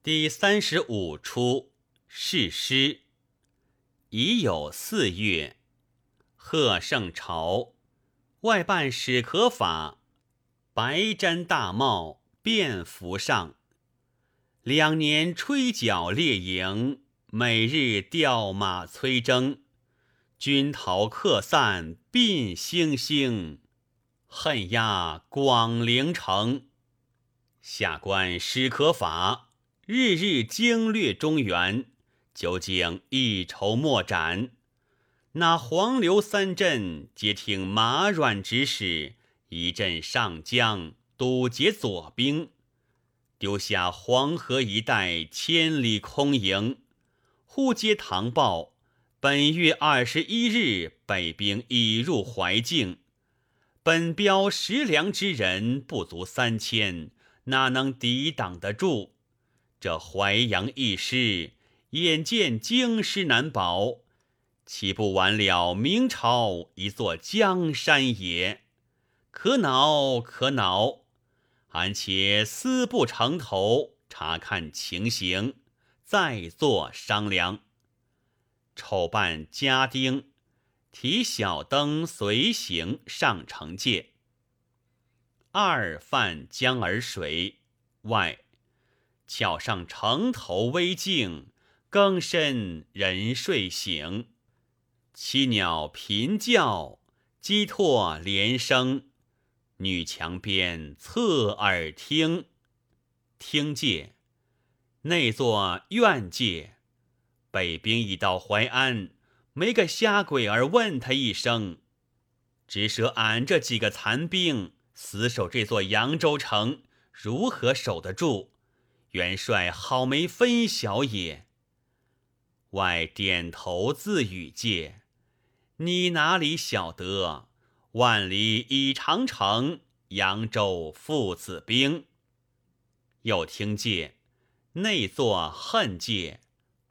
第三十五出是诗，已有四月，贺圣朝，外办史可法，白毡大帽便服上。两年吹角列营，每日调马催征。军逃客散鬓星星，恨压广陵城。下官史可法，日日经略中原，究竟一筹莫展。那黄刘三镇皆听马软指使，一阵上江堵截左兵，丢下黄河一带千里空营。忽接唐报，本月二十一日，北兵已入怀境。本标食粮之人不足三千。哪能抵挡得住？这淮阳一失，眼见京师难保，岂不完了明朝一座江山也？可恼可恼！俺且思不城头，查看情形，再作商量。丑扮家丁提小灯随行上城界。二泛江儿水外，桥上城头微静，更深人睡醒。栖鸟频叫，鸡唾连声。女墙边侧耳听，听见那座院界，北兵已到淮安，没个瞎鬼儿问他一声，只舍俺这几个残兵。死守这座扬州城，如何守得住？元帅好没分晓也。外点头自语介：“你哪里晓得？万里已长城，扬州父子兵。”又听见内作恨介：“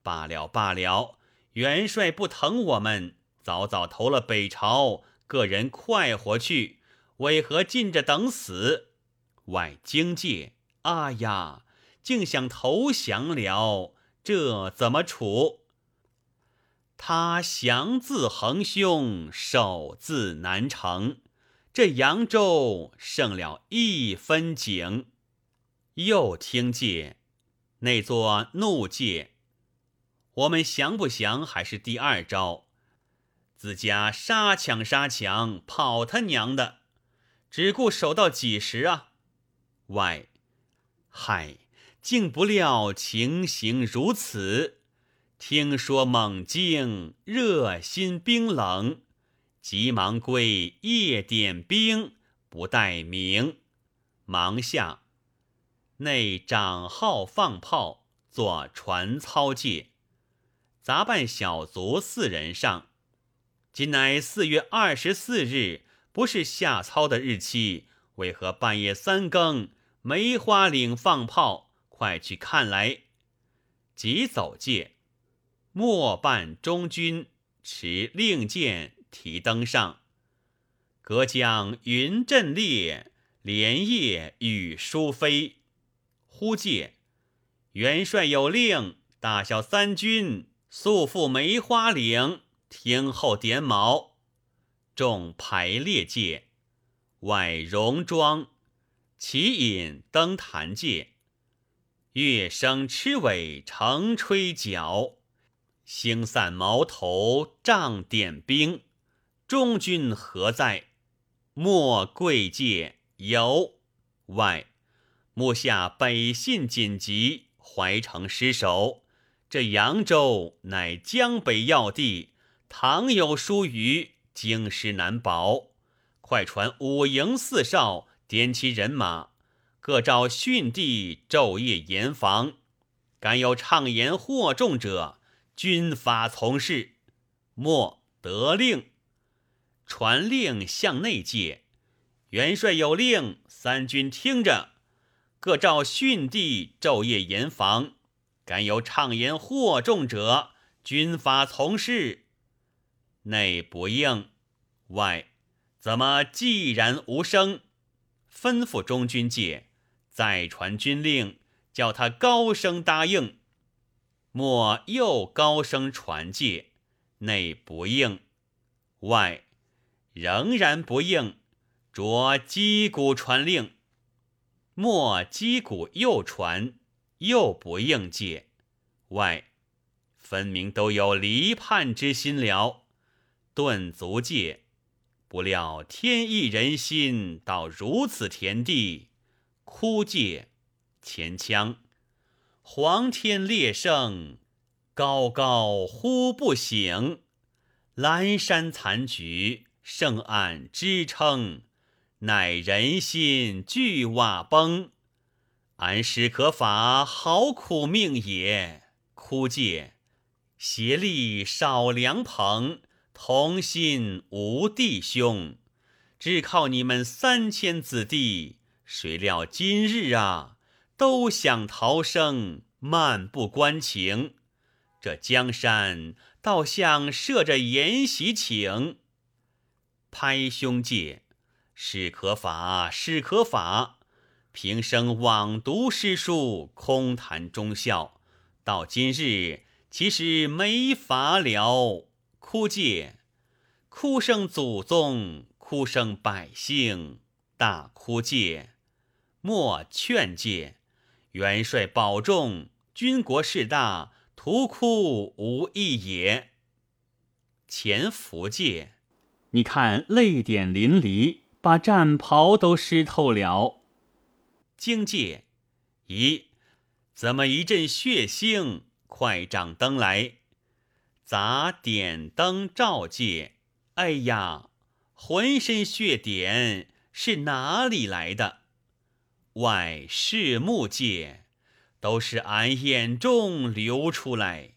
罢了罢了，元帅不疼我们，早早投了北朝，个人快活去。”为何尽着等死？外惊介，啊呀，竟想投降了，这怎么处？他降字横凶，守自难成。这扬州剩了一分景。又听见那座怒界，我们降不降还是第二招。自家杀抢杀抢，跑他娘的！只顾守到几时啊？外，嗨，竟不料情形如此。听说猛惊，热心冰冷，急忙归夜点兵，不待明，忙下内长号放炮，做传操界，杂办小卒四人上。今乃四月二十四日。不是下操的日期，为何半夜三更梅花岭放炮？快去看来！急走界，末伴中军持令箭提灯上，隔江云阵列，连夜雨疏飞。忽见元帅有令，大小三军速赴梅花岭，听候点卯。众排列界，外戎装，齐引登坛界，月升螭尾城吹角，星散矛头仗点兵。中军何在？莫贵界有外，目下北信紧急，淮城失守。这扬州乃江北要地，倘有疏虞。京师难保，快传五营四哨，点齐人马，各照训地，昼夜严防。敢有畅言惑众者，军法从事。莫得令，传令向内界。元帅有令，三军听着，各照训地，昼夜严防。敢有畅言惑众者，军法从事。内不应，外怎么寂然无声？吩咐中军界再传军令，叫他高声答应。莫又高声传戒，内不应，外仍然不应，着击鼓传令。莫击鼓又传，又不应戒，外分明都有离叛之心了。顿足戒，不料天意人心到如此田地，枯戒前腔。黄天烈盛，高高忽不醒；阑珊残局，圣岸支撑，乃人心俱瓦崩。安史可法，好苦命也！枯戒，协力少良朋，同心无弟兄，只靠你们三千子弟，谁料今日啊！都想逃生，漫不关情。这江山倒像设着筵席请。拍胸戒，史可法，史可法。平生枉读诗书，空谈忠孝。到今日，其实没法了。哭戒，哭声祖宗，哭声百姓，大哭戒，莫劝戒。元帅保重，军国事大，徒哭无益也。前福界，你看泪点淋漓，把战袍都湿透了。荆界，咦，怎么一阵血腥？快掌灯来，砸点灯照界。哎呀，浑身血点是哪里来的？外视目界，都是俺眼中流出来，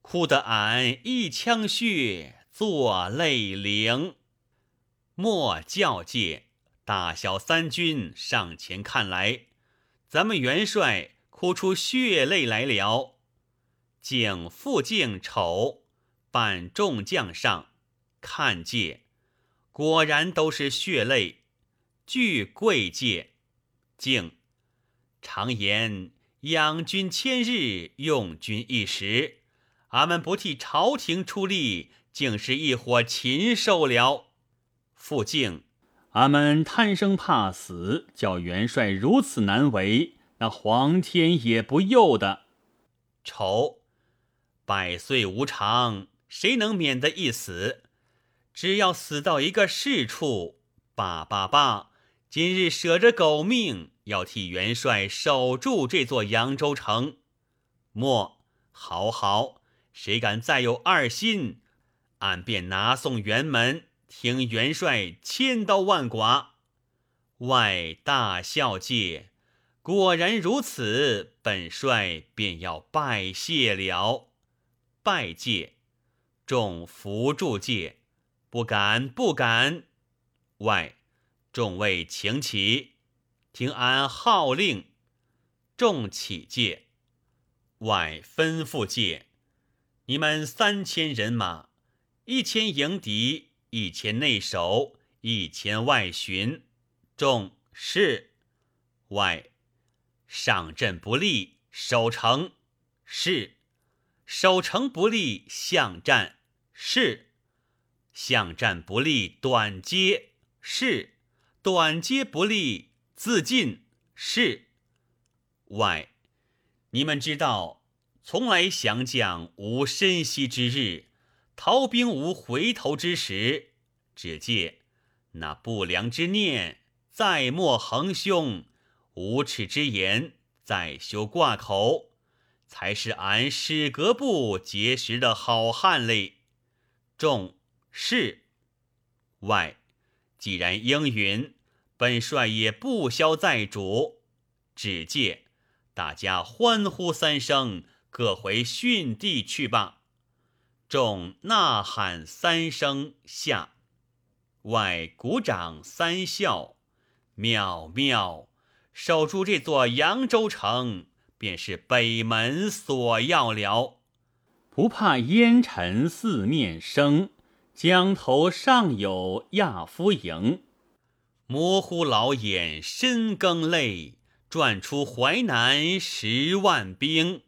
哭得俺一腔血作泪灵。莫教界，大小三军上前看来，咱们元帅哭出血泪来了。景复敬丑，扮众将上看界，果然都是血泪。俱贵界。敬，常言养军千日，用军一时。俺们不替朝廷出力，竟是一伙禽兽了。傅敬，俺们贪生怕死，叫元帅如此难为，那皇天也不佑的。丑，百岁无常，谁能免得一死？只要死到一个是处，罢罢罢。今日舍着狗命，要替元帅守住这座扬州城。莫，好好，谁敢再有二心，俺便拿送辕门，听元帅千刀万剐。外大孝介，果然如此，本帅便要拜谢了。拜戒，众扶助戒，不敢，不敢。外。众位请起，听俺号令。众起戒，外吩咐戒。你们三千人马，一千迎敌，一千内守，一千外巡。众是外上阵不利，守城是守城不利，巷战是巷战不利，短接是。短接不利，自尽是外。你们知道，从来降将无身息之日，逃兵无回头之时。只借那不良之念，再莫横凶；无耻之言，再休挂口，才是俺史阁部结识的好汉嘞。众是外。既然应允，本帅也不消再主。只借大家欢呼三声，各回训地去吧。众呐喊三声下，外鼓掌三笑。妙妙，守住这座扬州城，便是北门所要了。不怕烟尘四面生。江头上有亚夫营，模糊老眼深更泪，转出淮南十万兵。